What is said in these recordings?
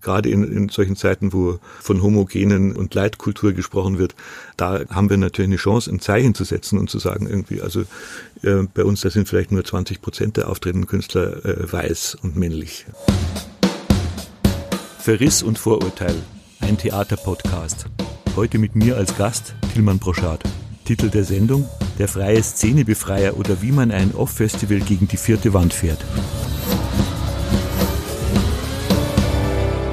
Gerade in, in solchen Zeiten, wo von Homogenen und Leitkultur gesprochen wird, da haben wir natürlich eine Chance, ein Zeichen zu setzen und zu sagen, irgendwie, also äh, bei uns, da sind vielleicht nur 20 Prozent der auftretenden Künstler äh, weiß und männlich. Verriss und Vorurteil, ein Theaterpodcast. Heute mit mir als Gast Tilman Broschat. Titel der Sendung Der freie Szenebefreier oder wie man ein Off-Festival gegen die vierte Wand fährt.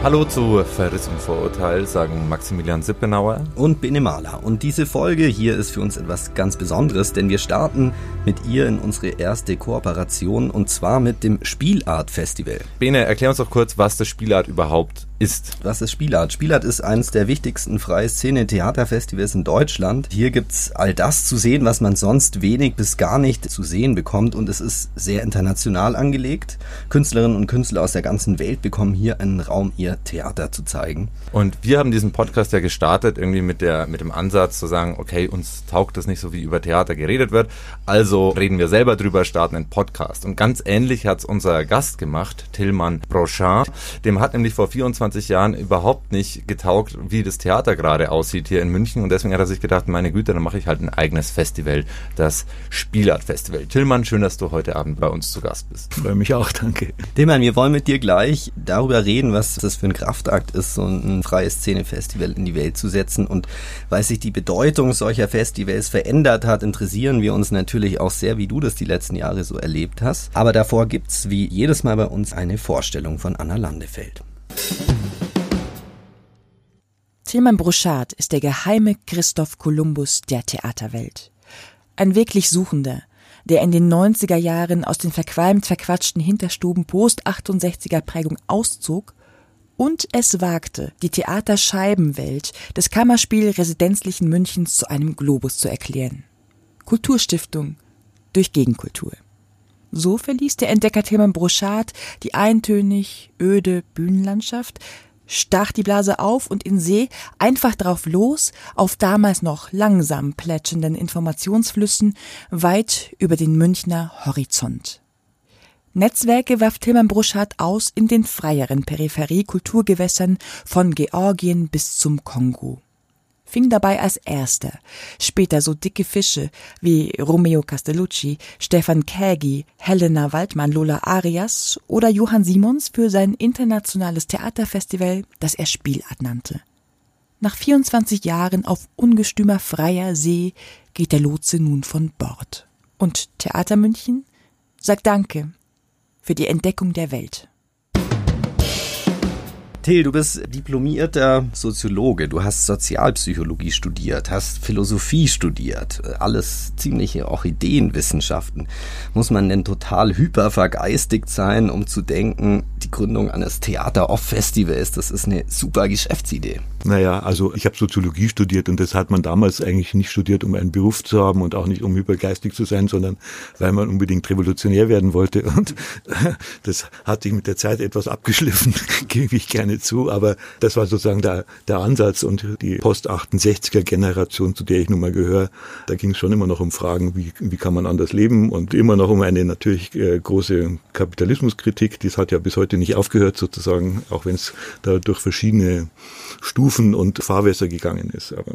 Hallo zu Verriss und Vorurteil, sagen Maximilian Sippenauer und Bene Mahler. Und diese Folge hier ist für uns etwas ganz Besonderes, denn wir starten mit ihr in unsere erste Kooperation und zwar mit dem Spielart Festival. Bene, erklär uns doch kurz, was das Spielart überhaupt ist. Was ist Spielart? Spielart ist eines der wichtigsten freie Szene-Theaterfestivals in Deutschland. Hier gibt's all das zu sehen, was man sonst wenig bis gar nicht zu sehen bekommt und es ist sehr international angelegt. Künstlerinnen und Künstler aus der ganzen Welt bekommen hier einen Raum, ihr Theater zu zeigen. Und wir haben diesen Podcast ja gestartet irgendwie mit der mit dem Ansatz zu sagen, okay, uns taugt das nicht so wie über Theater geredet wird, also reden wir selber drüber, starten einen Podcast. Und ganz ähnlich hat's unser Gast gemacht, Tillmann Brochard. Dem hat nämlich vor 24 25 Jahren überhaupt nicht getaugt, wie das Theater gerade aussieht hier in München. Und deswegen hat er sich gedacht, meine Güte, dann mache ich halt ein eigenes Festival, das Spielart Festival. Tillmann, schön, dass du heute Abend bei uns zu Gast bist. Freue mich auch, danke. Tillmann, wir wollen mit dir gleich darüber reden, was das für ein Kraftakt ist, so ein freies Szenefestival in die Welt zu setzen. Und weil sich die Bedeutung solcher Festivals verändert hat, interessieren wir uns natürlich auch sehr, wie du das die letzten Jahre so erlebt hast. Aber davor gibt's wie jedes Mal bei uns eine Vorstellung von Anna Landefeld. Tilman Bruchard ist der geheime Christoph Kolumbus der Theaterwelt. Ein wirklich Suchender, der in den 90er Jahren aus den verqualmt verquatschten Hinterstuben Post-68er Prägung auszog und es wagte, die Theaterscheibenwelt des Kammerspiel Residenzlichen Münchens zu einem Globus zu erklären. Kulturstiftung durch Gegenkultur. So verließ der Entdecker Tilman Broschat die eintönig öde Bühnenlandschaft, stach die Blase auf und in See einfach drauf los auf damals noch langsam plätschenden Informationsflüssen weit über den Münchner Horizont. Netzwerke warf Tilman Broschat aus in den freieren Peripherie-Kulturgewässern von Georgien bis zum Kongo fing dabei als erster, später so dicke Fische wie Romeo Castellucci, Stefan Kägi, Helena Waldmann, Lola Arias oder Johann Simons für sein internationales Theaterfestival, das er Spielart nannte. Nach 24 Jahren auf ungestümer freier See geht der Lotse nun von Bord. Und Theater München sagt Danke für die Entdeckung der Welt. Till, du bist diplomierter Soziologe, du hast Sozialpsychologie studiert, hast Philosophie studiert, alles ziemliche Orchideenwissenschaften. Muss man denn total hyper vergeistigt sein, um zu denken, die Gründung eines Theater-Off-Festivals, das ist eine super Geschäftsidee? Naja, also ich habe Soziologie studiert und das hat man damals eigentlich nicht studiert, um einen Beruf zu haben und auch nicht, um hypergeistig zu sein, sondern weil man unbedingt revolutionär werden wollte. Und das hat sich mit der Zeit etwas abgeschliffen, gebe ich gerne zu. Aber das war sozusagen der, der Ansatz und die Post-68er-Generation, zu der ich nun mal gehöre, da ging es schon immer noch um Fragen, wie, wie kann man anders leben und immer noch um eine natürlich äh, große Kapitalismuskritik. Dies hat ja bis heute nicht aufgehört sozusagen, auch wenn es da durch verschiedene Stufen und Fahrwässer gegangen ist. Aber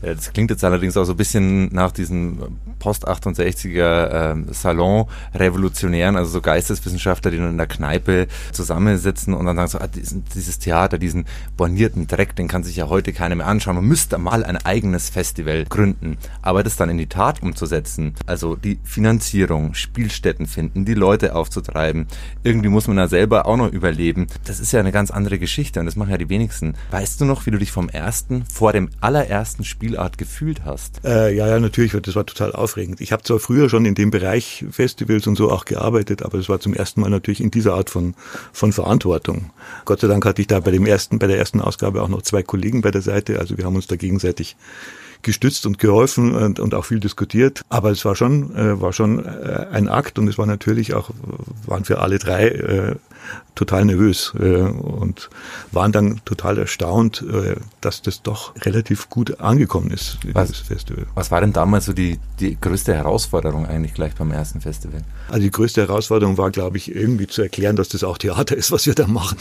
das klingt jetzt allerdings auch so ein bisschen nach diesen Post-68er äh, Salon-Revolutionären, also so Geisteswissenschaftler, die dann in der Kneipe zusammensitzen und dann sagen so, ah, diesen, dieses Theater, diesen bornierten Dreck, den kann sich ja heute keiner mehr anschauen. Man müsste mal ein eigenes Festival gründen. Aber das dann in die Tat umzusetzen, also die Finanzierung, Spielstätten finden, die Leute aufzutreiben, irgendwie muss man da selber auch noch überleben. Das ist ja eine ganz andere Geschichte und das machen ja die wenigsten. Weißt du noch, wie du dich vom ersten, vor dem allerersten Spielart gefühlt hast? Äh, ja, ja, natürlich, das war total aufregend. Ich habe zwar früher schon in dem Bereich Festivals und so auch gearbeitet, aber es war zum ersten Mal natürlich in dieser Art von, von Verantwortung. Gott sei Dank hatte ich da bei dem ersten, bei der ersten Ausgabe auch noch zwei Kollegen bei der Seite, also wir haben uns da gegenseitig gestützt und geholfen und, und auch viel diskutiert. Aber es war schon, äh, war schon äh, ein Akt und es war natürlich auch, waren für alle drei äh, total nervös äh, und waren dann total erstaunt, äh, dass das doch relativ gut angekommen ist, was, dieses Festival. Was war denn damals so die, die größte Herausforderung eigentlich gleich beim ersten Festival? Also die größte Herausforderung war, glaube ich, irgendwie zu erklären, dass das auch Theater ist, was wir da machen.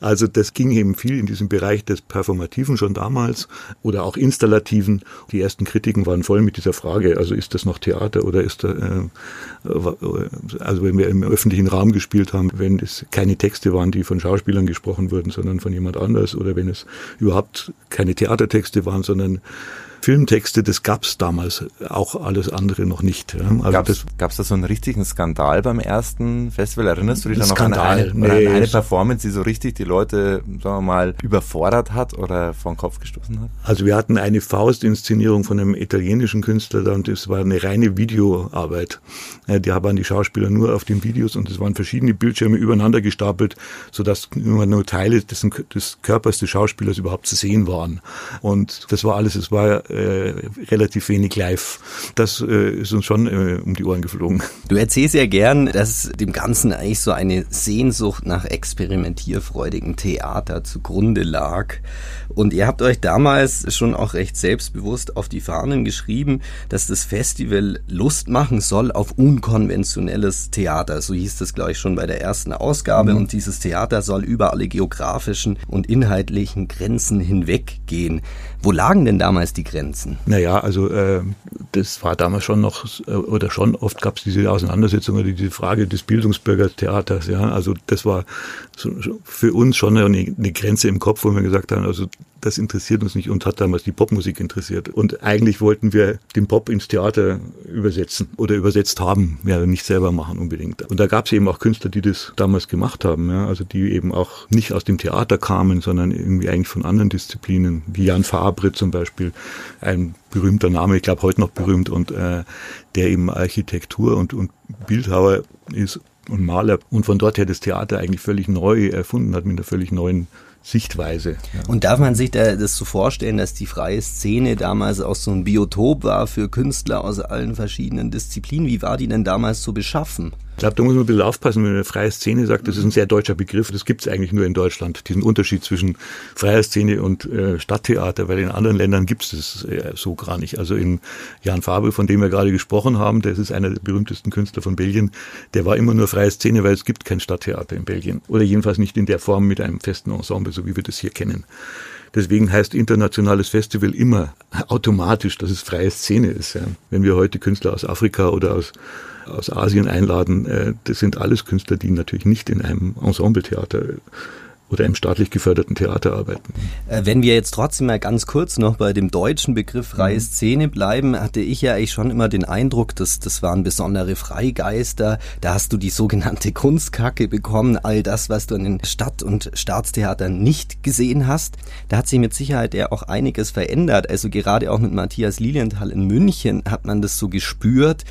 Also das ging eben viel in diesem Bereich des Performativen schon damals oder auch Installativen. Die ersten Kritiken waren voll mit dieser Frage, also ist das noch Theater oder ist da, äh, also wenn wir im öffentlichen Raum gespielt haben, wenn es keine Texte waren, die von Schauspielern gesprochen wurden, sondern von jemand anders oder wenn es überhaupt keine Theatertexte waren, sondern Filmtexte, das gab's damals auch alles andere noch nicht. Also gab's, gab's da so einen richtigen Skandal beim ersten Festival? Erinnerst du dich da noch Skandal, an eine, nee, an eine Performance, die so richtig die Leute, sagen wir mal, überfordert hat oder vor den Kopf gestoßen hat? Also wir hatten eine Faustinszenierung von einem italienischen Künstler da und das war eine reine Videoarbeit. Die haben die Schauspieler nur auf den Videos und es waren verschiedene Bildschirme übereinander gestapelt, sodass immer nur Teile des, des Körpers des Schauspielers überhaupt zu sehen waren. Und das war alles, es war äh, relativ wenig live. Das äh, ist uns schon äh, um die Ohren geflogen. Du erzählst ja gern, dass dem Ganzen eigentlich so eine Sehnsucht nach experimentierfreudigem Theater zugrunde lag. Und ihr habt euch damals schon auch recht selbstbewusst auf die Fahnen geschrieben, dass das Festival Lust machen soll auf unkonventionelles Theater. So hieß das, glaube ich, schon bei der ersten Ausgabe. Mhm. Und dieses Theater soll über alle geografischen und inhaltlichen Grenzen hinweggehen. Wo lagen denn damals die Grenzen? Naja, also äh, das war damals schon noch, äh, oder schon oft gab es diese Auseinandersetzung oder diese Frage des Bildungsbürgertheaters. Ja, also das war so, für uns schon eine, eine Grenze im Kopf, wo wir gesagt haben, also das interessiert uns nicht. Uns hat damals die Popmusik interessiert. Und eigentlich wollten wir den Pop ins Theater übersetzen oder übersetzt haben, ja, nicht selber machen unbedingt. Und da gab es eben auch Künstler, die das damals gemacht haben, ja, also die eben auch nicht aus dem Theater kamen, sondern irgendwie eigentlich von anderen Disziplinen, wie Jan Fabre zum Beispiel, ein berühmter Name, ich glaube heute noch berühmt, und äh, der eben Architektur und, und Bildhauer ist und Maler und von dort her das Theater eigentlich völlig neu erfunden hat mit einer völlig neuen Sichtweise. Ja. Und darf man sich da das so vorstellen, dass die freie Szene damals auch so ein Biotop war für Künstler aus allen verschiedenen Disziplinen? Wie war die denn damals so beschaffen? Ich glaube, da muss man ein bisschen aufpassen, wenn man eine freie Szene sagt, das ist ein sehr deutscher Begriff. Das gibt es eigentlich nur in Deutschland, diesen Unterschied zwischen freier Szene und äh, Stadttheater, weil in anderen Ländern gibt es das äh, so gar nicht. Also in Jan Fabre, von dem wir gerade gesprochen haben, der ist einer der berühmtesten Künstler von Belgien, der war immer nur freie Szene, weil es gibt kein Stadttheater in Belgien. Oder jedenfalls nicht in der Form mit einem festen Ensemble, so wie wir das hier kennen. Deswegen heißt internationales Festival immer automatisch, dass es freie Szene ist. Ja. Wenn wir heute Künstler aus Afrika oder aus aus Asien einladen, äh, das sind alles Künstler, die natürlich nicht in einem Ensembletheater oder im staatlich geförderten Theater arbeiten. Äh, wenn wir jetzt trotzdem mal ganz kurz noch bei dem deutschen Begriff freie mhm. Szene bleiben, hatte ich ja eigentlich schon immer den Eindruck, dass das waren besondere Freigeister. Da hast du die sogenannte Kunstkacke bekommen, all das, was du in den Stadt- und Staatstheatern nicht gesehen hast. Da hat sich mit Sicherheit ja auch einiges verändert. Also gerade auch mit Matthias Lilienthal in München hat man das so gespürt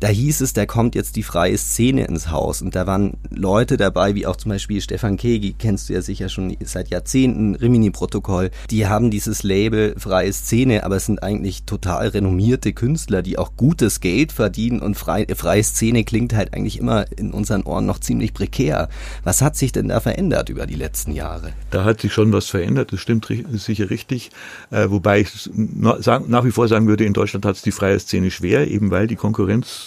da hieß es, da kommt jetzt die freie Szene ins Haus. Und da waren Leute dabei, wie auch zum Beispiel Stefan Kegi, kennst du ja sicher schon seit Jahrzehnten, Rimini-Protokoll. Die haben dieses Label freie Szene, aber es sind eigentlich total renommierte Künstler, die auch gutes Geld verdienen. Und frei, freie Szene klingt halt eigentlich immer in unseren Ohren noch ziemlich prekär. Was hat sich denn da verändert über die letzten Jahre? Da hat sich schon was verändert, das stimmt sicher richtig. Äh, wobei ich nach wie vor sagen würde, in Deutschland hat es die freie Szene schwer, eben weil die Konkurrenz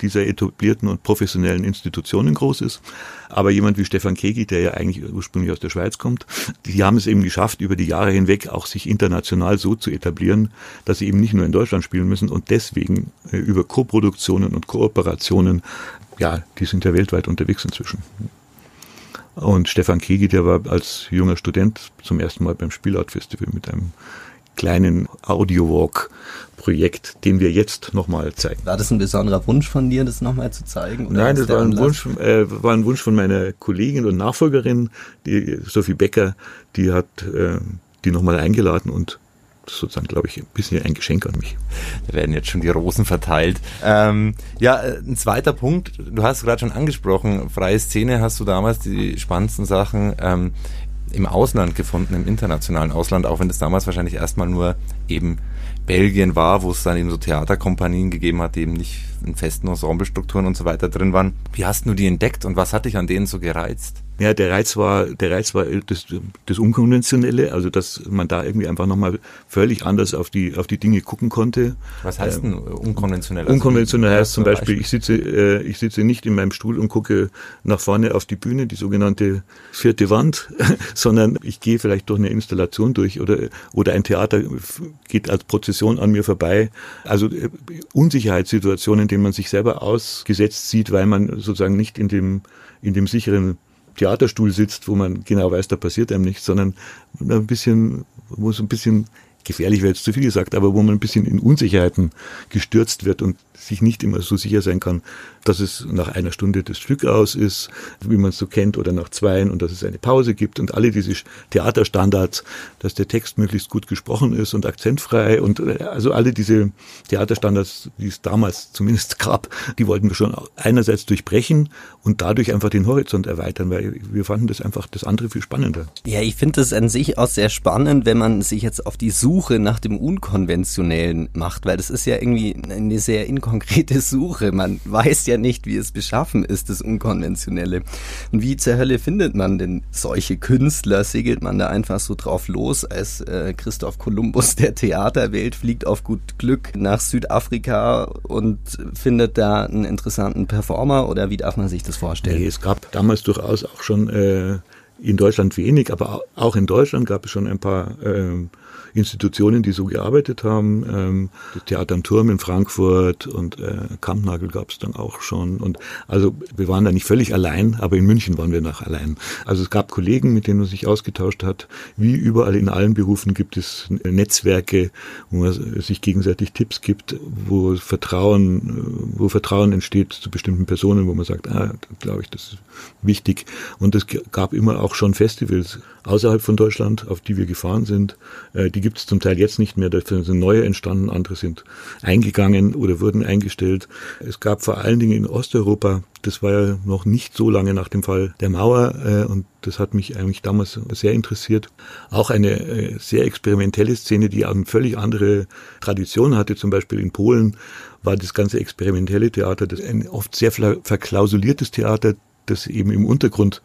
dieser etablierten und professionellen Institutionen groß ist. Aber jemand wie Stefan Kegi, der ja eigentlich ursprünglich aus der Schweiz kommt, die haben es eben geschafft, über die Jahre hinweg auch sich international so zu etablieren, dass sie eben nicht nur in Deutschland spielen müssen und deswegen äh, über Koproduktionen und Kooperationen, ja, die sind ja weltweit unterwegs inzwischen. Und Stefan Kegi, der war als junger Student zum ersten Mal beim Spielart Festival mit einem kleinen Audio-Walk-Projekt, den wir jetzt nochmal zeigen. War das ein besonderer Wunsch von dir, das nochmal zu zeigen? Nein, das war ein, Wunsch, äh, war ein Wunsch von meiner Kollegin und Nachfolgerin, die Sophie Becker, die hat äh, die nochmal eingeladen und sozusagen, glaube ich, ein bisschen ein Geschenk an mich. Da werden jetzt schon die Rosen verteilt. Ähm, ja, äh, ein zweiter Punkt, du hast gerade schon angesprochen, freie Szene hast du damals die spannendsten Sachen ähm, im Ausland gefunden, im internationalen Ausland, auch wenn es damals wahrscheinlich erstmal nur eben Belgien war, wo es dann eben so Theaterkompanien gegeben hat, die eben nicht in festen Ensemblestrukturen und so weiter drin waren. Wie hast du die entdeckt und was hat dich an denen so gereizt? Ja, der Reiz war, der Reiz war das, das Unkonventionelle, also dass man da irgendwie einfach nochmal völlig anders auf die, auf die Dinge gucken konnte. Was heißt denn unkonventionell? Also unkonventionell heißt zum Beispiel, ich sitze, äh, ich sitze nicht in meinem Stuhl und gucke nach vorne auf die Bühne, die sogenannte vierte Wand, sondern ich gehe vielleicht durch eine Installation durch oder, oder ein Theater geht als Prozession an mir vorbei. Also äh, Unsicherheitssituationen, in denen man sich selber ausgesetzt sieht, weil man sozusagen nicht in dem, in dem sicheren Theaterstuhl sitzt, wo man genau weiß, da passiert einem nichts, sondern ein bisschen, wo es ein bisschen gefährlich wäre jetzt zu viel gesagt, aber wo man ein bisschen in Unsicherheiten gestürzt wird und sich nicht immer so sicher sein kann, dass es nach einer Stunde das Stück aus ist, wie man es so kennt, oder nach zweien und dass es eine Pause gibt und alle diese Theaterstandards, dass der Text möglichst gut gesprochen ist und akzentfrei und äh, also alle diese Theaterstandards, die es damals zumindest gab, die wollten wir schon einerseits durchbrechen und dadurch einfach den Horizont erweitern, weil wir fanden das einfach das andere viel spannender. Ja, ich finde es an sich auch sehr spannend, wenn man sich jetzt auf die Suche nach dem Unkonventionellen macht, weil das ist ja irgendwie eine sehr inkonkrete Suche. Man weiß ja nicht, wie es beschaffen ist, das Unkonventionelle. Und wie zur Hölle findet man denn solche Künstler? Segelt man da einfach so drauf los, als äh, Christoph Kolumbus der Theaterwelt fliegt auf gut Glück nach Südafrika und findet da einen interessanten Performer oder wie darf man sich das vorstellen? Nee, es gab damals durchaus auch schon äh, in Deutschland wenig, aber auch in Deutschland gab es schon ein paar äh, Institutionen, die so gearbeitet haben. Ähm, das Theater am Turm in Frankfurt und äh, Kampnagel gab es dann auch schon. Und also wir waren da nicht völlig allein, aber in München waren wir noch allein. Also es gab Kollegen, mit denen man sich ausgetauscht hat. Wie überall in allen Berufen gibt es Netzwerke, wo man sich gegenseitig Tipps gibt, wo Vertrauen, wo Vertrauen entsteht zu bestimmten Personen, wo man sagt, ah, glaube ich, das ist wichtig. Und es gab immer auch schon Festivals außerhalb von Deutschland, auf die wir gefahren sind. Äh, die gibt es zum Teil jetzt nicht mehr, dafür sind neue entstanden, andere sind eingegangen oder wurden eingestellt. Es gab vor allen Dingen in Osteuropa, das war ja noch nicht so lange nach dem Fall der Mauer äh, und das hat mich eigentlich damals sehr interessiert. Auch eine äh, sehr experimentelle Szene, die eine völlig andere Tradition hatte, zum Beispiel in Polen war das ganze experimentelle Theater, das ein oft sehr verklausuliertes Theater, das eben im Untergrund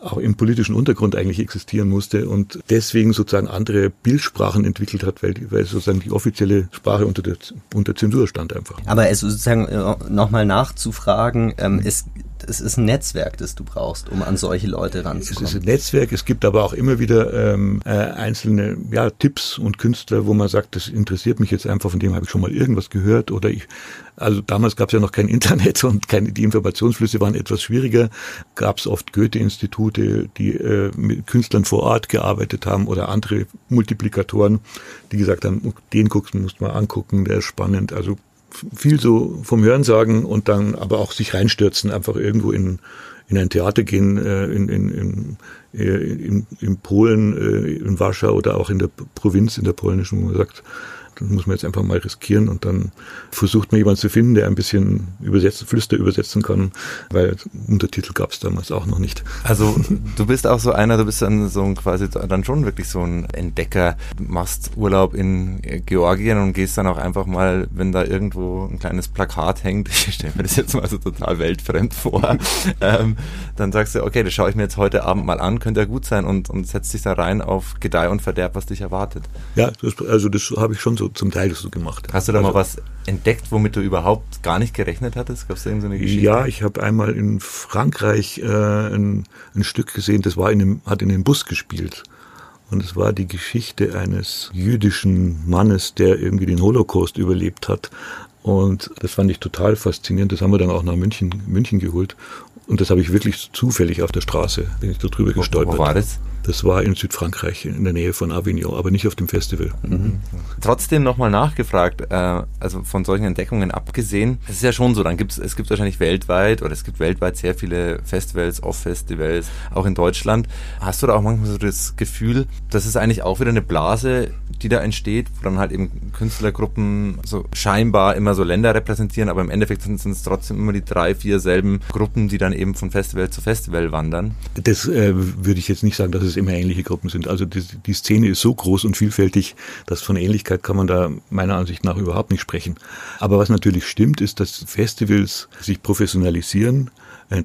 auch im politischen Untergrund eigentlich existieren musste und deswegen sozusagen andere Bildsprachen entwickelt hat, weil, weil sozusagen die offizielle Sprache unter, der, unter Zensur stand einfach. Aber also sozusagen äh, nochmal nachzufragen, ähm, es, es ist ein Netzwerk, das du brauchst, um an solche Leute ranzukommen. Es ist ein Netzwerk, es gibt aber auch immer wieder ähm, äh, einzelne ja, Tipps und Künstler, wo man sagt, das interessiert mich jetzt einfach, von dem habe ich schon mal irgendwas gehört oder ich also damals gab es ja noch kein Internet und keine, die Informationsflüsse waren etwas schwieriger. Gab es oft Goethe-Institute, die äh, mit Künstlern vor Ort gearbeitet haben oder andere Multiplikatoren, die gesagt haben, den guckst du musst mal angucken, der ist spannend. Also viel so vom Hörensagen und dann aber auch sich reinstürzen, einfach irgendwo in, in ein Theater gehen, äh, in, in, in, äh, in Polen, äh, in Warschau oder auch in der Provinz, in der polnischen, wo man sagt, das muss man jetzt einfach mal riskieren und dann versucht man jemanden zu finden, der ein bisschen übersetzen, Flüster übersetzen kann, weil Untertitel gab es damals auch noch nicht. Also du bist auch so einer, du bist dann so ein quasi dann schon wirklich so ein Entdecker, du machst Urlaub in Georgien und gehst dann auch einfach mal, wenn da irgendwo ein kleines Plakat hängt, ich stelle mir das jetzt mal so total weltfremd vor, ähm, dann sagst du, okay, das schaue ich mir jetzt heute Abend mal an, könnte ja gut sein und, und setzt dich da rein auf Gedeih und Verderb, was dich erwartet. Ja, das, also das habe ich schon so zum Teil so gemacht. Hast du da also, mal was entdeckt, womit du überhaupt gar nicht gerechnet hattest? Gab es da irgendeine Geschichte? Ja, ich habe einmal in Frankreich äh, ein, ein Stück gesehen, das war in einem, hat in einem Bus gespielt. Und es war die Geschichte eines jüdischen Mannes, der irgendwie den Holocaust überlebt hat. Und das fand ich total faszinierend. Das haben wir dann auch nach München, München geholt. Und das habe ich wirklich zufällig auf der Straße, bin ich da drüber gestolpert. Wo, wo war das? Das war in Südfrankreich, in der Nähe von Avignon, aber nicht auf dem Festival. Mhm. Trotzdem nochmal nachgefragt, äh, also von solchen Entdeckungen abgesehen, es ist ja schon so, dann gibt's, es gibt wahrscheinlich weltweit oder es gibt weltweit sehr viele Festivals, Off-Festivals, auch in Deutschland. Hast du da auch manchmal so das Gefühl, das ist eigentlich auch wieder eine Blase, die da entsteht, wo dann halt eben Künstlergruppen so scheinbar immer so Länder repräsentieren, aber im Endeffekt sind es trotzdem immer die drei, vier selben Gruppen, die dann eben von Festival zu Festival wandern? Das äh, würde ich jetzt nicht sagen, dass es immer ähnliche Gruppen sind. Also die, die Szene ist so groß und vielfältig, dass von Ähnlichkeit kann man da meiner Ansicht nach überhaupt nicht sprechen. Aber was natürlich stimmt, ist, dass Festivals sich professionalisieren,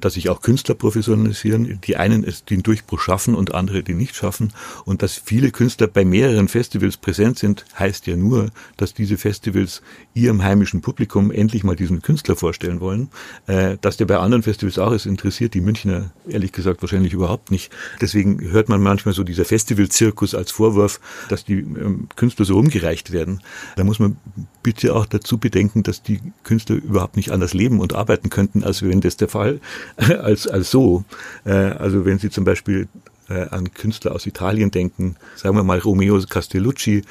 dass sich auch Künstler professionalisieren, die einen es den Durchbruch schaffen und andere den nicht schaffen. Und dass viele Künstler bei mehreren Festivals präsent sind, heißt ja nur, dass diese Festivals ihrem heimischen Publikum endlich mal diesen Künstler vorstellen wollen. Äh, dass der bei anderen Festivals auch ist, interessiert die Münchner ehrlich gesagt wahrscheinlich überhaupt nicht. Deswegen hört man manchmal so dieser Festivalzirkus als Vorwurf, dass die ähm, Künstler so umgereicht werden. Da muss man bitte auch dazu bedenken, dass die Künstler überhaupt nicht anders leben und arbeiten könnten, als wenn das der Fall als, als so. Äh, also wenn Sie zum Beispiel an Künstler aus Italien denken, sagen wir mal Romeo Castellucci,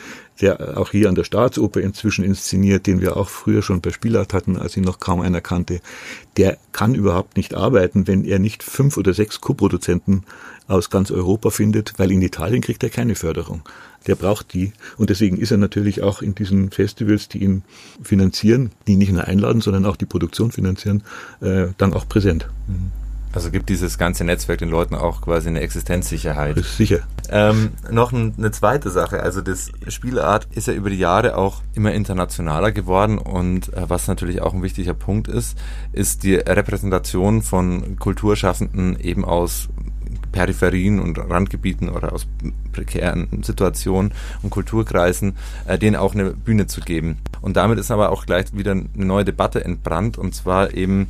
der auch hier an der Staatsoper inzwischen inszeniert, den wir auch früher schon bei Spielart hatten, als ihn noch kaum einer kannte, der kann überhaupt nicht arbeiten, wenn er nicht fünf oder sechs Co-Produzenten aus ganz Europa findet, weil in Italien kriegt er keine Förderung. Der braucht die. Und deswegen ist er natürlich auch in diesen Festivals, die ihn finanzieren, die nicht nur einladen, sondern auch die Produktion finanzieren, äh, dann auch präsent. Mhm. Also gibt dieses ganze Netzwerk den Leuten auch quasi eine Existenzsicherheit. Ist sicher. Ähm, noch ein, eine zweite Sache, also das Spielart ist ja über die Jahre auch immer internationaler geworden und äh, was natürlich auch ein wichtiger Punkt ist, ist die Repräsentation von Kulturschaffenden eben aus Peripherien und Randgebieten oder aus prekären Situationen und Kulturkreisen, äh, denen auch eine Bühne zu geben. Und damit ist aber auch gleich wieder eine neue Debatte entbrannt und zwar eben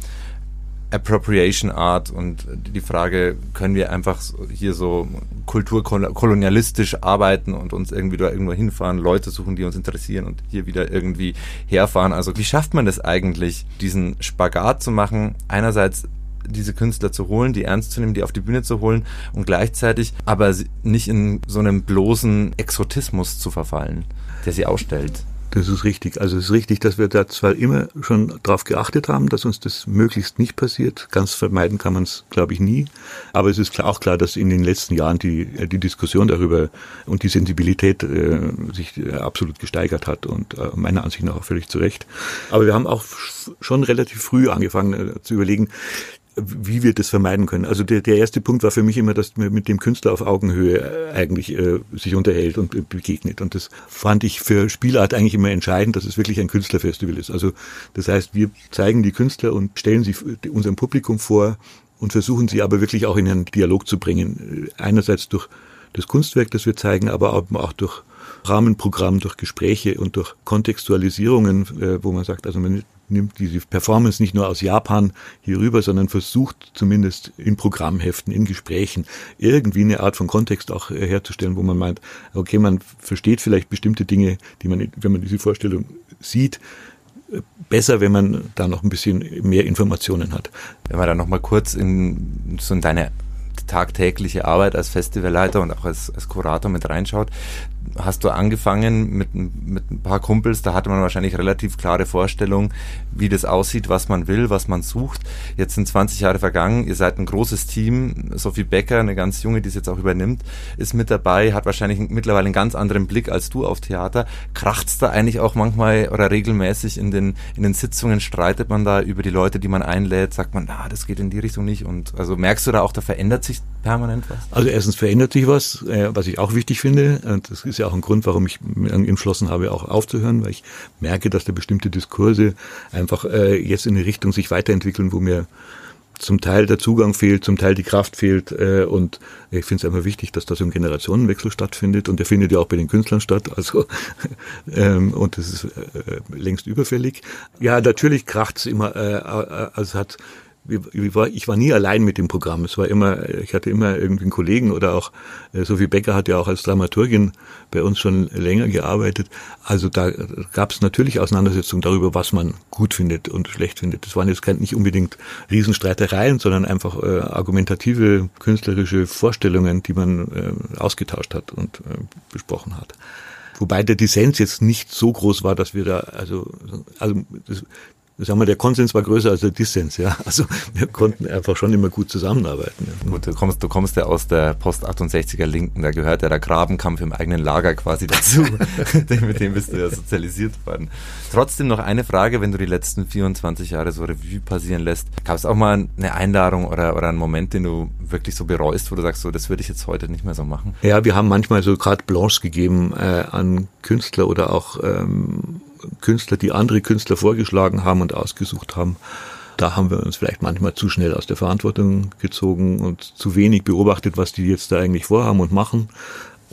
Appropriation Art und die Frage, können wir einfach hier so kulturkolonialistisch arbeiten und uns irgendwie da irgendwo hinfahren, Leute suchen, die uns interessieren und hier wieder irgendwie herfahren. Also wie schafft man das eigentlich, diesen Spagat zu machen? Einerseits diese Künstler zu holen, die ernst zu nehmen, die auf die Bühne zu holen und gleichzeitig aber nicht in so einem bloßen Exotismus zu verfallen, der sie ausstellt. Das ist richtig. Also es ist richtig, dass wir da zwar immer schon darauf geachtet haben, dass uns das möglichst nicht passiert. Ganz vermeiden kann man es, glaube ich, nie. Aber es ist auch klar, dass in den letzten Jahren die, äh, die Diskussion darüber und die Sensibilität äh, sich äh, absolut gesteigert hat und äh, meiner Ansicht nach auch völlig zu Recht. Aber wir haben auch schon relativ früh angefangen äh, zu überlegen, wie wir das vermeiden können. Also der, der erste Punkt war für mich immer, dass man mit dem Künstler auf Augenhöhe äh, eigentlich äh, sich unterhält und begegnet. Und das fand ich für Spielart eigentlich immer entscheidend, dass es wirklich ein Künstlerfestival ist. Also das heißt, wir zeigen die Künstler und stellen sie unserem Publikum vor und versuchen sie aber wirklich auch in einen Dialog zu bringen. Einerseits durch das Kunstwerk, das wir zeigen, aber auch durch Rahmenprogramm, durch Gespräche und durch Kontextualisierungen, äh, wo man sagt, also man nimmt diese Performance nicht nur aus Japan hier rüber, sondern versucht zumindest in Programmheften, in Gesprächen irgendwie eine Art von Kontext auch äh, herzustellen, wo man meint, okay, man versteht vielleicht bestimmte Dinge, die man, wenn man diese Vorstellung sieht, äh, besser, wenn man da noch ein bisschen mehr Informationen hat. Wenn man da noch mal kurz in so in deine tagtägliche Arbeit als Festivalleiter und auch als, als Kurator mit reinschaut, hast du angefangen mit, mit ein paar Kumpels, da hatte man wahrscheinlich relativ klare Vorstellung, wie das aussieht, was man will, was man sucht. Jetzt sind 20 Jahre vergangen, ihr seid ein großes Team. Sophie Becker, eine ganz junge, die es jetzt auch übernimmt, ist mit dabei, hat wahrscheinlich mittlerweile einen ganz anderen Blick als du auf Theater. Kracht's da eigentlich auch manchmal oder regelmäßig in den, in den Sitzungen, streitet man da über die Leute, die man einlädt, sagt man, na, das geht in die Richtung nicht und also merkst du da auch, da verändert sich permanent was? Also erstens verändert sich was, äh, was ich auch wichtig finde. Und das ist ja auch ein Grund, warum ich entschlossen habe, auch aufzuhören, weil ich merke, dass da bestimmte Diskurse einfach äh, jetzt in eine Richtung sich weiterentwickeln, wo mir zum Teil der Zugang fehlt, zum Teil die Kraft fehlt. Äh, und ich finde es einfach wichtig, dass da so ein Generationenwechsel stattfindet. Und der findet ja auch bei den Künstlern statt. Also ähm, und das ist längst überfällig. Ja, natürlich kracht es immer. Äh, also hat ich war nie allein mit dem Programm. Es war immer, ich hatte immer irgendwie einen Kollegen oder auch äh, Sophie Becker hat ja auch als Dramaturgin bei uns schon länger gearbeitet. Also da gab es natürlich Auseinandersetzungen darüber, was man gut findet und schlecht findet. Das waren jetzt nicht unbedingt Riesenstreitereien, sondern einfach äh, argumentative künstlerische Vorstellungen, die man äh, ausgetauscht hat und äh, besprochen hat. Wobei der Dissens jetzt nicht so groß war, dass wir da, also, also das, sagen wir, der Konsens war größer als der Dissens, ja. Also wir konnten einfach schon immer gut zusammenarbeiten. Ja. Gut, du kommst, du kommst ja aus der Post-68er Linken, da gehört ja der Grabenkampf im eigenen Lager quasi dazu. Mit dem bist du ja sozialisiert worden. Trotzdem noch eine Frage, wenn du die letzten 24 Jahre so Revue passieren lässt. Gab es auch mal eine Einladung oder, oder einen Moment, den du wirklich so bereust, wo du sagst, so, das würde ich jetzt heute nicht mehr so machen? Ja, wir haben manchmal so gerade Blanche gegeben äh, an Künstler oder auch ähm, Künstler, die andere Künstler vorgeschlagen haben und ausgesucht haben. Da haben wir uns vielleicht manchmal zu schnell aus der Verantwortung gezogen und zu wenig beobachtet, was die jetzt da eigentlich vorhaben und machen.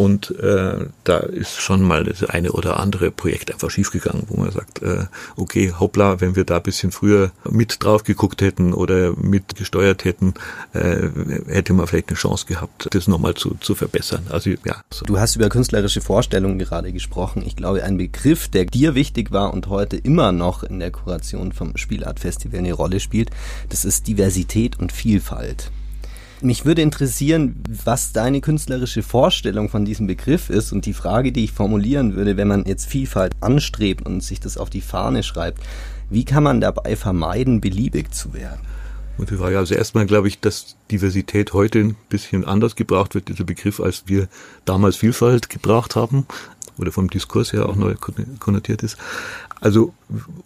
Und äh, da ist schon mal das eine oder andere Projekt einfach schiefgegangen, wo man sagt, äh, okay, hoppla, wenn wir da ein bisschen früher mit drauf geguckt hätten oder mit gesteuert hätten, äh, hätte man vielleicht eine Chance gehabt, das nochmal zu, zu verbessern. Also ja. So. Du hast über künstlerische Vorstellungen gerade gesprochen. Ich glaube, ein Begriff, der dir wichtig war und heute immer noch in der Kuration vom Spielart Festival eine Rolle spielt, das ist Diversität und Vielfalt. Mich würde interessieren, was deine künstlerische Vorstellung von diesem Begriff ist und die Frage, die ich formulieren würde, wenn man jetzt Vielfalt anstrebt und sich das auf die Fahne schreibt, wie kann man dabei vermeiden, beliebig zu werden? Die Frage, also erstmal glaube ich, dass Diversität heute ein bisschen anders gebraucht wird, dieser Begriff, als wir damals Vielfalt gebraucht haben oder vom Diskurs her auch neu konnotiert ist. Also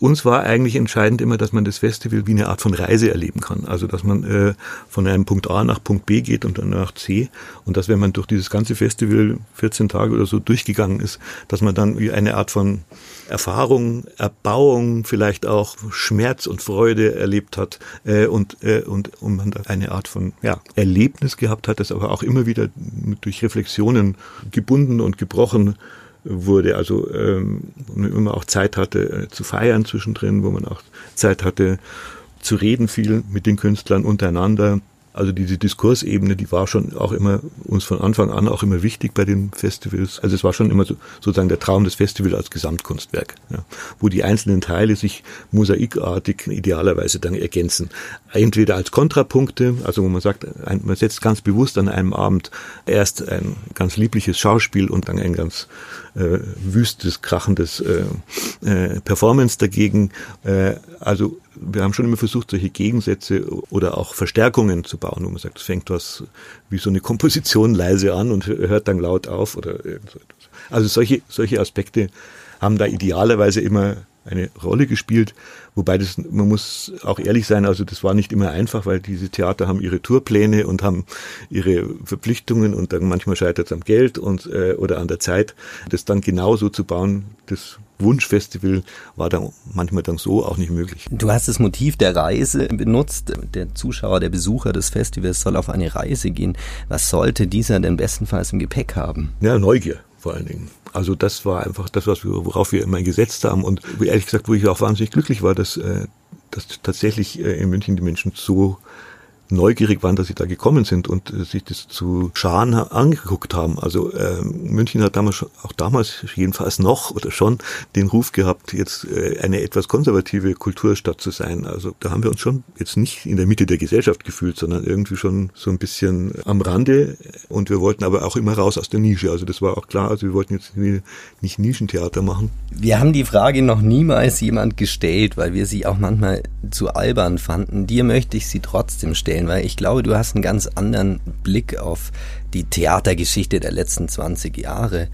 uns war eigentlich entscheidend immer, dass man das Festival wie eine Art von Reise erleben kann. Also dass man äh, von einem Punkt A nach Punkt B geht und dann nach C und dass wenn man durch dieses ganze Festival 14 Tage oder so durchgegangen ist, dass man dann wie eine Art von Erfahrung, Erbauung, vielleicht auch Schmerz und Freude erlebt hat äh, und, äh, und, und man da eine Art von ja, Erlebnis gehabt hat, das aber auch immer wieder durch Reflexionen gebunden und gebrochen wurde, also ähm, man immer auch Zeit hatte äh, zu feiern zwischendrin, wo man auch Zeit hatte zu reden viel mit den Künstlern untereinander. Also diese Diskursebene, die war schon auch immer uns von Anfang an auch immer wichtig bei den Festivals. Also es war schon immer so, sozusagen der Traum des Festivals als Gesamtkunstwerk, ja, wo die einzelnen Teile sich mosaikartig idealerweise dann ergänzen. Entweder als Kontrapunkte, also wo man sagt, ein, man setzt ganz bewusst an einem Abend erst ein ganz liebliches Schauspiel und dann ein ganz äh, wüstes, krachendes äh, äh, Performance dagegen. Äh, also wir haben schon immer versucht, solche Gegensätze oder auch Verstärkungen zu bauen, wo man sagt, es fängt was wie so eine Komposition leise an und hört dann laut auf oder irgend so etwas. Also solche, solche Aspekte haben da idealerweise immer eine Rolle gespielt. Wobei das, man muss auch ehrlich sein, also das war nicht immer einfach, weil diese Theater haben ihre Tourpläne und haben ihre Verpflichtungen und dann manchmal scheitert es am Geld und äh, oder an der Zeit. Das dann genauso zu bauen, das Wunschfestival war dann manchmal dann so auch nicht möglich. Du hast das Motiv der Reise benutzt. Der Zuschauer, der Besucher des Festivals soll auf eine Reise gehen. Was sollte dieser denn bestenfalls im Gepäck haben? Ja, Neugier vor allen Dingen. Also das war einfach das, was wir, worauf wir immer gesetzt haben und ehrlich gesagt, wo ich auch wahnsinnig glücklich war, dass, äh, dass tatsächlich äh, in München die Menschen so neugierig waren, dass sie da gekommen sind und äh, sich das zu Scharen angeguckt haben. Also äh, München hat damals auch damals jedenfalls noch oder schon den Ruf gehabt, jetzt äh, eine etwas konservative Kulturstadt zu sein. Also da haben wir uns schon jetzt nicht in der Mitte der Gesellschaft gefühlt, sondern irgendwie schon so ein bisschen am Rande. Und wir wollten aber auch immer raus aus der Nische. Also das war auch klar. Also wir wollten jetzt nicht Nischentheater machen. Wir haben die Frage noch niemals jemand gestellt, weil wir sie auch manchmal zu albern fanden. Dir möchte ich sie trotzdem stellen stellen, weil ich glaube, du hast einen ganz anderen Blick auf die Theatergeschichte der letzten 20 Jahre.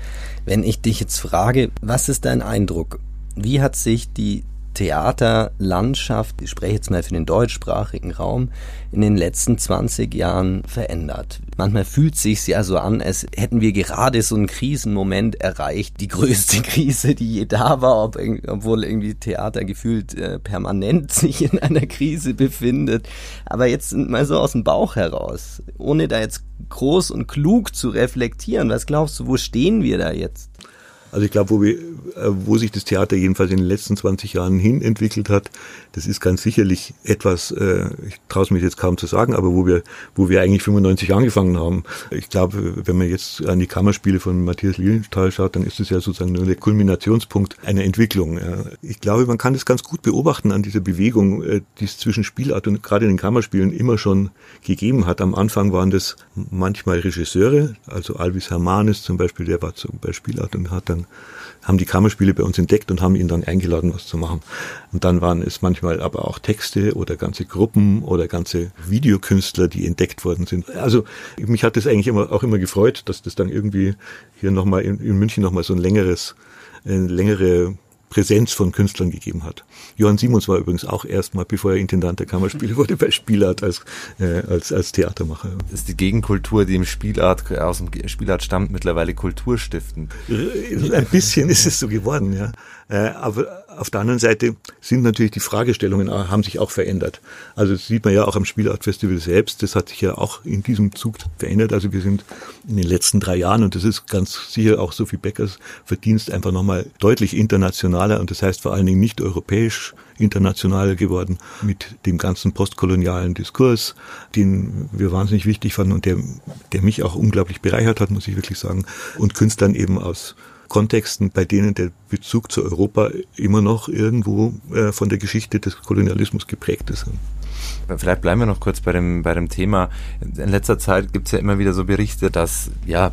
Wenn ich dich jetzt frage, was ist dein Eindruck? Wie hat sich die Theaterlandschaft, ich spreche jetzt mal für den deutschsprachigen Raum, in den letzten 20 Jahren verändert. Manchmal fühlt es sich ja so an, als hätten wir gerade so einen Krisenmoment erreicht, die größte Krise, die je da war, ob, obwohl irgendwie Theater gefühlt äh, permanent sich in einer Krise befindet. Aber jetzt mal so aus dem Bauch heraus, ohne da jetzt groß und klug zu reflektieren, was glaubst du, wo stehen wir da jetzt? Also ich glaube, wo, wir, äh, wo sich das Theater jedenfalls in den letzten 20 Jahren hin entwickelt hat, das ist ganz sicherlich etwas, äh, ich traue es mich jetzt kaum zu sagen, aber wo wir, wo wir eigentlich 95 angefangen haben. Ich glaube, wenn man jetzt an die Kammerspiele von Matthias Lilienthal schaut, dann ist es ja sozusagen nur der Kulminationspunkt einer Entwicklung. Ich glaube, man kann das ganz gut beobachten an dieser Bewegung, äh, die es zwischen Spielart und gerade in den Kammerspielen immer schon gegeben hat. Am Anfang waren das manchmal Regisseure, also Alvis Hermanis zum Beispiel, der war zum Beispiel Spielart und hat dann sozusagen haben die Kammerspiele bei uns entdeckt und haben ihn dann eingeladen, was zu machen. Und dann waren es manchmal aber auch Texte oder ganze Gruppen oder ganze Videokünstler, die entdeckt worden sind. Also mich hat das eigentlich immer, auch immer gefreut, dass das dann irgendwie hier nochmal in, in München nochmal so ein längeres, eine längere Präsenz von Künstlern gegeben hat. Johann Simons war übrigens auch erstmal, bevor er Intendant der Kammerspiele wurde, bei Spielart als, äh, als, als Theatermacher. Das ist die Gegenkultur, die im Spielart, aus dem Spielart stammt, mittlerweile kulturstiftend. Ein bisschen ist es so geworden, ja. Äh, aber auf der anderen Seite sind natürlich die Fragestellungen äh, haben sich auch verändert. Also das sieht man ja auch am Spielart Festival selbst. Das hat sich ja auch in diesem Zug verändert. Also wir sind in den letzten drei Jahren und das ist ganz sicher auch Sophie Beckers Verdienst einfach nochmal deutlich internationaler und das heißt vor allen Dingen nicht europäisch international geworden mit dem ganzen postkolonialen Diskurs, den wir wahnsinnig wichtig fanden und der, der mich auch unglaublich bereichert hat, muss ich wirklich sagen. Und Künstlern eben aus Kontexten, bei denen der Bezug zu Europa immer noch irgendwo äh, von der Geschichte des Kolonialismus geprägt ist. Vielleicht bleiben wir noch kurz bei dem, bei dem Thema. In letzter Zeit gibt es ja immer wieder so Berichte, dass ja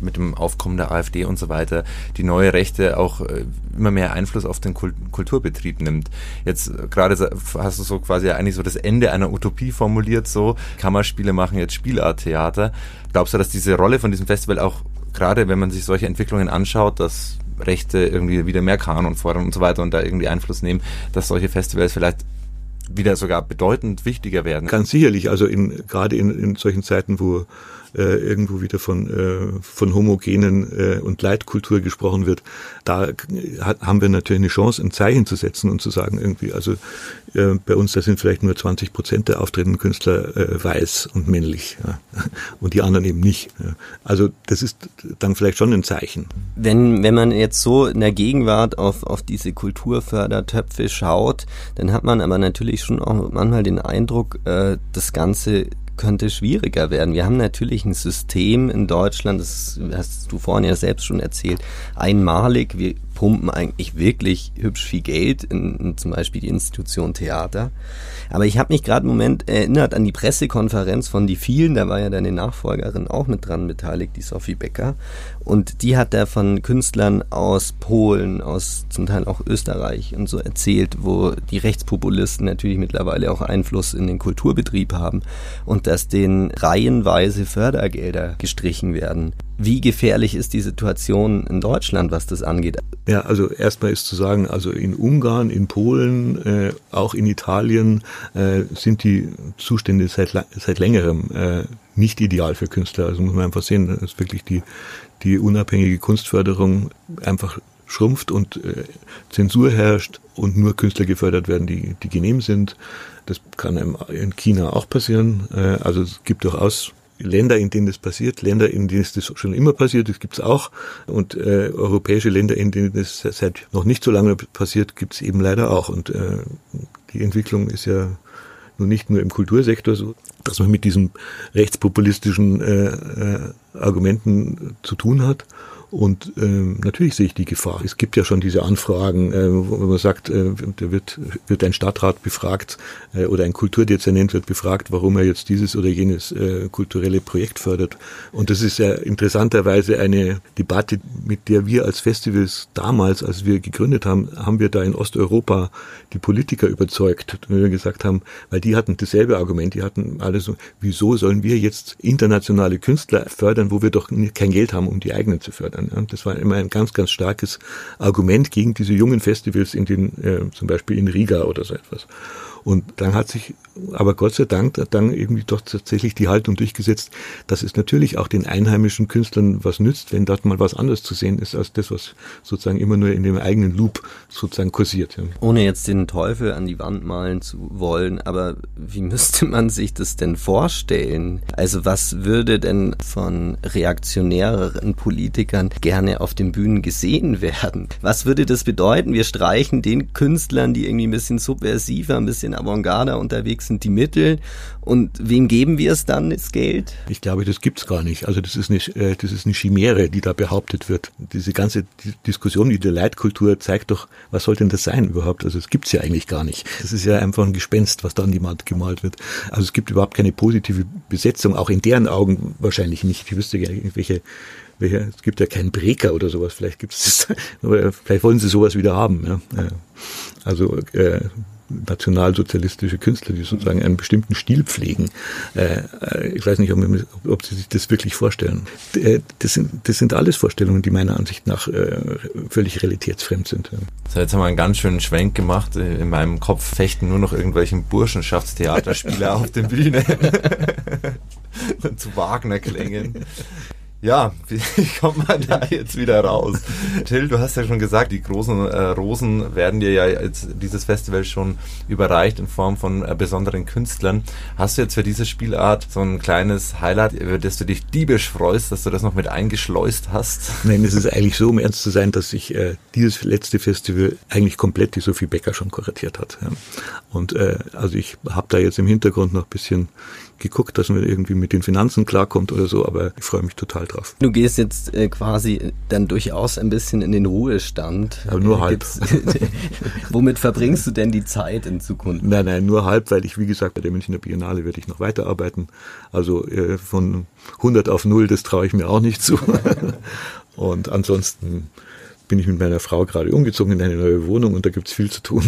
mit dem Aufkommen der AfD und so weiter die neue Rechte auch äh, immer mehr Einfluss auf den Kulturbetrieb nimmt. Jetzt äh, gerade hast du so quasi eigentlich so das Ende einer Utopie formuliert, so Kammerspiele machen jetzt Spielarttheater. Glaubst du, dass diese Rolle von diesem Festival auch gerade wenn man sich solche Entwicklungen anschaut, dass Rechte irgendwie wieder mehr Kanon fordern und so weiter und da irgendwie Einfluss nehmen, dass solche Festivals vielleicht wieder sogar bedeutend wichtiger werden. Ganz sicherlich, also in, gerade in, in solchen Zeiten, wo äh, irgendwo wieder von, äh, von homogenen äh, und Leitkultur gesprochen wird, da hat, haben wir natürlich eine Chance, ein Zeichen zu setzen und zu sagen, irgendwie, also äh, bei uns, da sind vielleicht nur 20 Prozent der auftretenden Künstler äh, weiß und männlich ja, und die anderen eben nicht. Ja. Also das ist dann vielleicht schon ein Zeichen. Wenn, wenn man jetzt so in der Gegenwart auf, auf diese Kulturfördertöpfe schaut, dann hat man aber natürlich schon auch manchmal den Eindruck, äh, das Ganze könnte schwieriger werden. Wir haben natürlich ein System in Deutschland, das hast du vorhin ja selbst schon erzählt, einmalig. Wir pumpen eigentlich wirklich hübsch viel Geld in, in zum Beispiel die Institution Theater. Aber ich habe mich gerade im Moment erinnert an die Pressekonferenz von die vielen, da war ja deine Nachfolgerin auch mit dran beteiligt, die Sophie Becker. Und die hat da von Künstlern aus Polen, aus zum Teil auch Österreich und so erzählt, wo die Rechtspopulisten natürlich mittlerweile auch Einfluss in den Kulturbetrieb haben und dass denen reihenweise Fördergelder gestrichen werden. Wie gefährlich ist die Situation in Deutschland, was das angeht? Ja, also erstmal ist zu sagen, also in Ungarn, in Polen, äh, auch in Italien äh, sind die Zustände seit, seit längerem äh, nicht ideal für Künstler. Also muss man einfach sehen, dass wirklich die, die unabhängige Kunstförderung einfach schrumpft und äh, Zensur herrscht und nur Künstler gefördert werden, die, die genehm sind. Das kann in China auch passieren. Äh, also es gibt durchaus Länder, in denen das passiert, Länder, in denen es das schon immer passiert, das gibt es auch. Und äh, europäische Länder, in denen das seit noch nicht so lange passiert, gibt es eben leider auch. Und äh, die Entwicklung ist ja nun nicht nur im Kultursektor so, dass man mit diesen rechtspopulistischen äh, äh, Argumenten zu tun hat, und ähm, natürlich sehe ich die Gefahr. Es gibt ja schon diese Anfragen, äh, wo man sagt, äh, da wird, wird ein Stadtrat befragt äh, oder ein Kulturdezernent wird befragt, warum er jetzt dieses oder jenes äh, kulturelle Projekt fördert. Und das ist ja interessanterweise eine Debatte, mit der wir als Festivals damals, als wir gegründet haben, haben wir da in Osteuropa die Politiker überzeugt, wenn wir gesagt haben, weil die hatten dasselbe Argument, die hatten alle so, wieso sollen wir jetzt internationale Künstler fördern, wo wir doch kein Geld haben, um die eigenen zu fördern. Festivalen. Das war immer ein ganz, ganz starkes Argument gegen diese jungen Festivals in den, äh, zum Beispiel in Riga oder so etwas. Und dann hat sich aber Gott sei Dank dann irgendwie doch tatsächlich die Haltung durchgesetzt, dass es natürlich auch den einheimischen Künstlern was nützt, wenn dort mal was anderes zu sehen ist, als das, was sozusagen immer nur in dem eigenen Loop sozusagen kursiert. Ohne jetzt den Teufel an die Wand malen zu wollen, aber wie müsste man sich das denn vorstellen? Also was würde denn von reaktionäreren Politikern gerne auf den Bühnen gesehen werden? Was würde das bedeuten? Wir streichen den Künstlern, die irgendwie ein bisschen subversiver, ein bisschen in Avantgarde unterwegs sind, die Mittel und wem geben wir es dann, das Geld? Ich glaube, das gibt's gar nicht. Also das ist eine, äh, das ist eine Chimäre, die da behauptet wird. Diese ganze Diskussion über die Leitkultur zeigt doch, was soll denn das sein überhaupt? Also es gibt's ja eigentlich gar nicht. Das ist ja einfach ein Gespenst, was da an die Wand gemalt wird. Also es gibt überhaupt keine positive Besetzung, auch in deren Augen wahrscheinlich nicht. Ich wüsste ja welche, es gibt ja keinen Breker oder sowas, vielleicht gibt es das, vielleicht wollen sie sowas wieder haben. Ja. Also äh, nationalsozialistische Künstler, die sozusagen einen bestimmten Stil pflegen. Äh, äh, ich weiß nicht, ob, ob, Sie sich das wirklich vorstellen. Äh, das sind, das sind alles Vorstellungen, die meiner Ansicht nach völlig realitätsfremd sind. So, jetzt haben wir einen ganz schönen Schwenk gemacht. In meinem Kopf fechten nur noch irgendwelchen Burschenschaftstheaterspieler auf der Bühne. Zu Wagner-Klängen. Ja, wie kommt man da jetzt wieder raus? Till, du hast ja schon gesagt, die großen äh, Rosen werden dir ja jetzt dieses Festival schon überreicht in Form von äh, besonderen Künstlern. Hast du jetzt für diese Spielart so ein kleines Highlight, über das du dich diebisch freust, dass du das noch mit eingeschleust hast? Nein, es ist eigentlich so, um ernst zu sein, dass sich äh, dieses letzte Festival eigentlich komplett die Sophie Becker schon kuratiert hat. Ja. Und äh, also ich habe da jetzt im Hintergrund noch bisschen geguckt, dass man irgendwie mit den Finanzen klarkommt oder so, aber ich freue mich total drauf. Du gehst jetzt äh, quasi dann durchaus ein bisschen in den Ruhestand. Aber nur halb. womit verbringst du denn die Zeit in Zukunft? Nein, nein, nur halb, weil ich, wie gesagt, bei der Münchner Biennale werde ich noch weiterarbeiten. Also äh, von 100 auf 0, das traue ich mir auch nicht zu. Und ansonsten bin ich mit meiner Frau gerade umgezogen in eine neue Wohnung und da gibt's viel zu tun.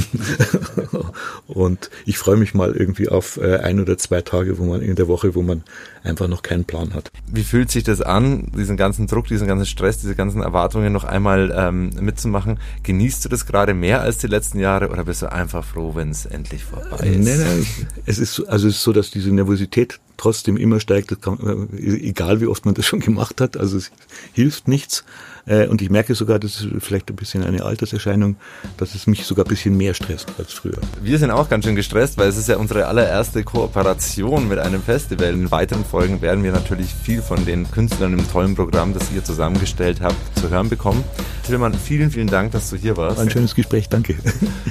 und ich freue mich mal irgendwie auf äh, ein oder zwei Tage, wo man in der Woche, wo man einfach noch keinen Plan hat. Wie fühlt sich das an, diesen ganzen Druck, diesen ganzen Stress, diese ganzen Erwartungen noch einmal ähm, mitzumachen? Genießt du das gerade mehr als die letzten Jahre oder bist du einfach froh, wenn es endlich vorbei ist? Nein, nein, es ist also es ist so, dass diese Nervosität trotzdem immer steigt, kann, äh, egal wie oft man das schon gemacht hat. Also es hilft nichts. Äh, und ich merke sogar, das ist vielleicht ein bisschen eine Alterserscheinung, dass es mich sogar ein bisschen mehr stresst als früher. Wir sind auch ganz schön gestresst, weil es ist ja unsere allererste Kooperation mit einem Festival. In weiteren Folgen werden wir natürlich viel von den Künstlern im tollen Programm, das ihr zusammengestellt habt, zu hören bekommen. Tillmann, vielen, vielen Dank, dass du hier warst. Ein schönes Gespräch, danke.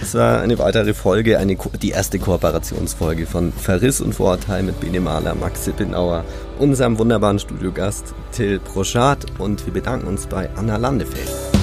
Es war eine weitere Folge, eine, die erste Kooperationsfolge von Verriss und Vorurteil mit Bene Mahler, Max Sippenauer unserem wunderbaren Studiogast Till Broschat und wir bedanken uns bei Anna Landefeld.